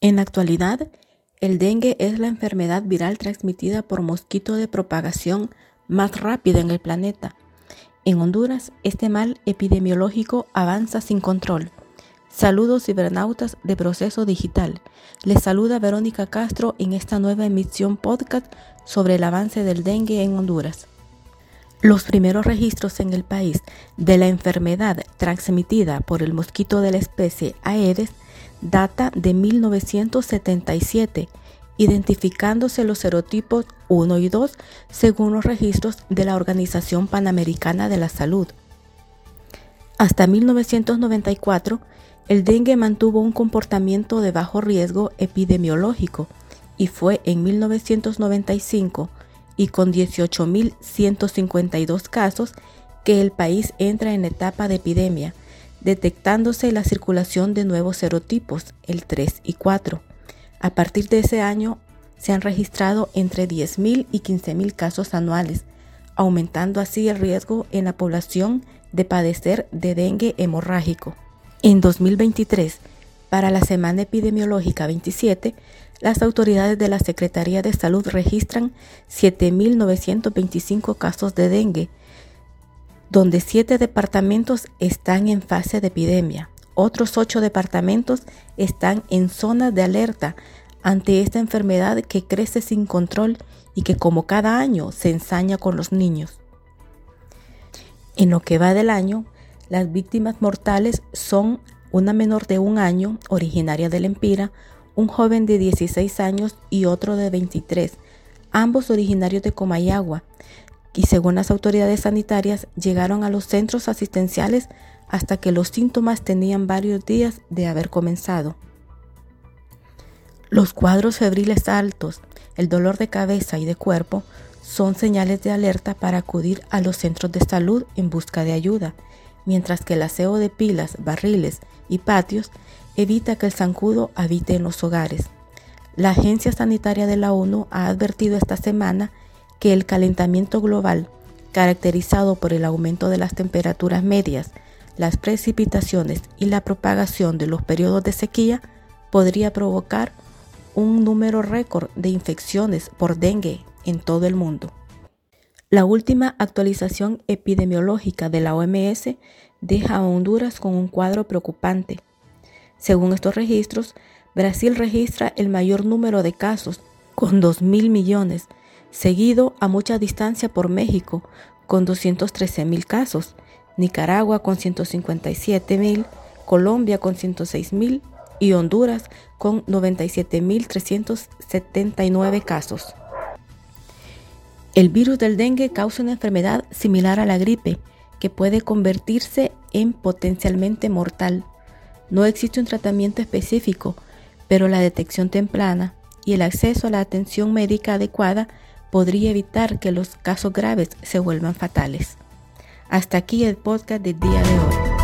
En la actualidad, el dengue es la enfermedad viral transmitida por mosquito de propagación más rápida en el planeta. En Honduras, este mal epidemiológico avanza sin control. Saludos cibernautas de Proceso Digital. Les saluda Verónica Castro en esta nueva emisión podcast sobre el avance del dengue en Honduras. Los primeros registros en el país de la enfermedad transmitida por el mosquito de la especie Aedes data de 1977, identificándose los serotipos 1 y 2 según los registros de la Organización Panamericana de la Salud. Hasta 1994, el dengue mantuvo un comportamiento de bajo riesgo epidemiológico y fue en 1995 y con 18.152 casos que el país entra en etapa de epidemia, detectándose la circulación de nuevos serotipos, el 3 y 4. A partir de ese año se han registrado entre 10.000 y 15.000 casos anuales, aumentando así el riesgo en la población de padecer de dengue hemorrágico. En 2023, para la semana epidemiológica 27, las autoridades de la Secretaría de Salud registran 7.925 casos de dengue, donde siete departamentos están en fase de epidemia. Otros ocho departamentos están en zona de alerta ante esta enfermedad que crece sin control y que como cada año se ensaña con los niños. En lo que va del año, las víctimas mortales son una menor de un año, originaria del Empira, un joven de 16 años y otro de 23, ambos originarios de Comayagua, y según las autoridades sanitarias llegaron a los centros asistenciales hasta que los síntomas tenían varios días de haber comenzado. Los cuadros febriles altos, el dolor de cabeza y de cuerpo son señales de alerta para acudir a los centros de salud en busca de ayuda, mientras que el aseo de pilas, barriles y patios evita que el zancudo habite en los hogares. La Agencia Sanitaria de la ONU ha advertido esta semana que el calentamiento global, caracterizado por el aumento de las temperaturas medias, las precipitaciones y la propagación de los periodos de sequía, podría provocar un número récord de infecciones por dengue en todo el mundo. La última actualización epidemiológica de la OMS deja a Honduras con un cuadro preocupante. Según estos registros, Brasil registra el mayor número de casos, con 2.000 millones, seguido a mucha distancia por México, con 213 mil casos, Nicaragua con 157 mil, Colombia con 106 mil y Honduras con 97.379 casos. El virus del dengue causa una enfermedad similar a la gripe, que puede convertirse en potencialmente mortal. No existe un tratamiento específico, pero la detección temprana y el acceso a la atención médica adecuada podría evitar que los casos graves se vuelvan fatales. Hasta aquí el podcast del día de hoy.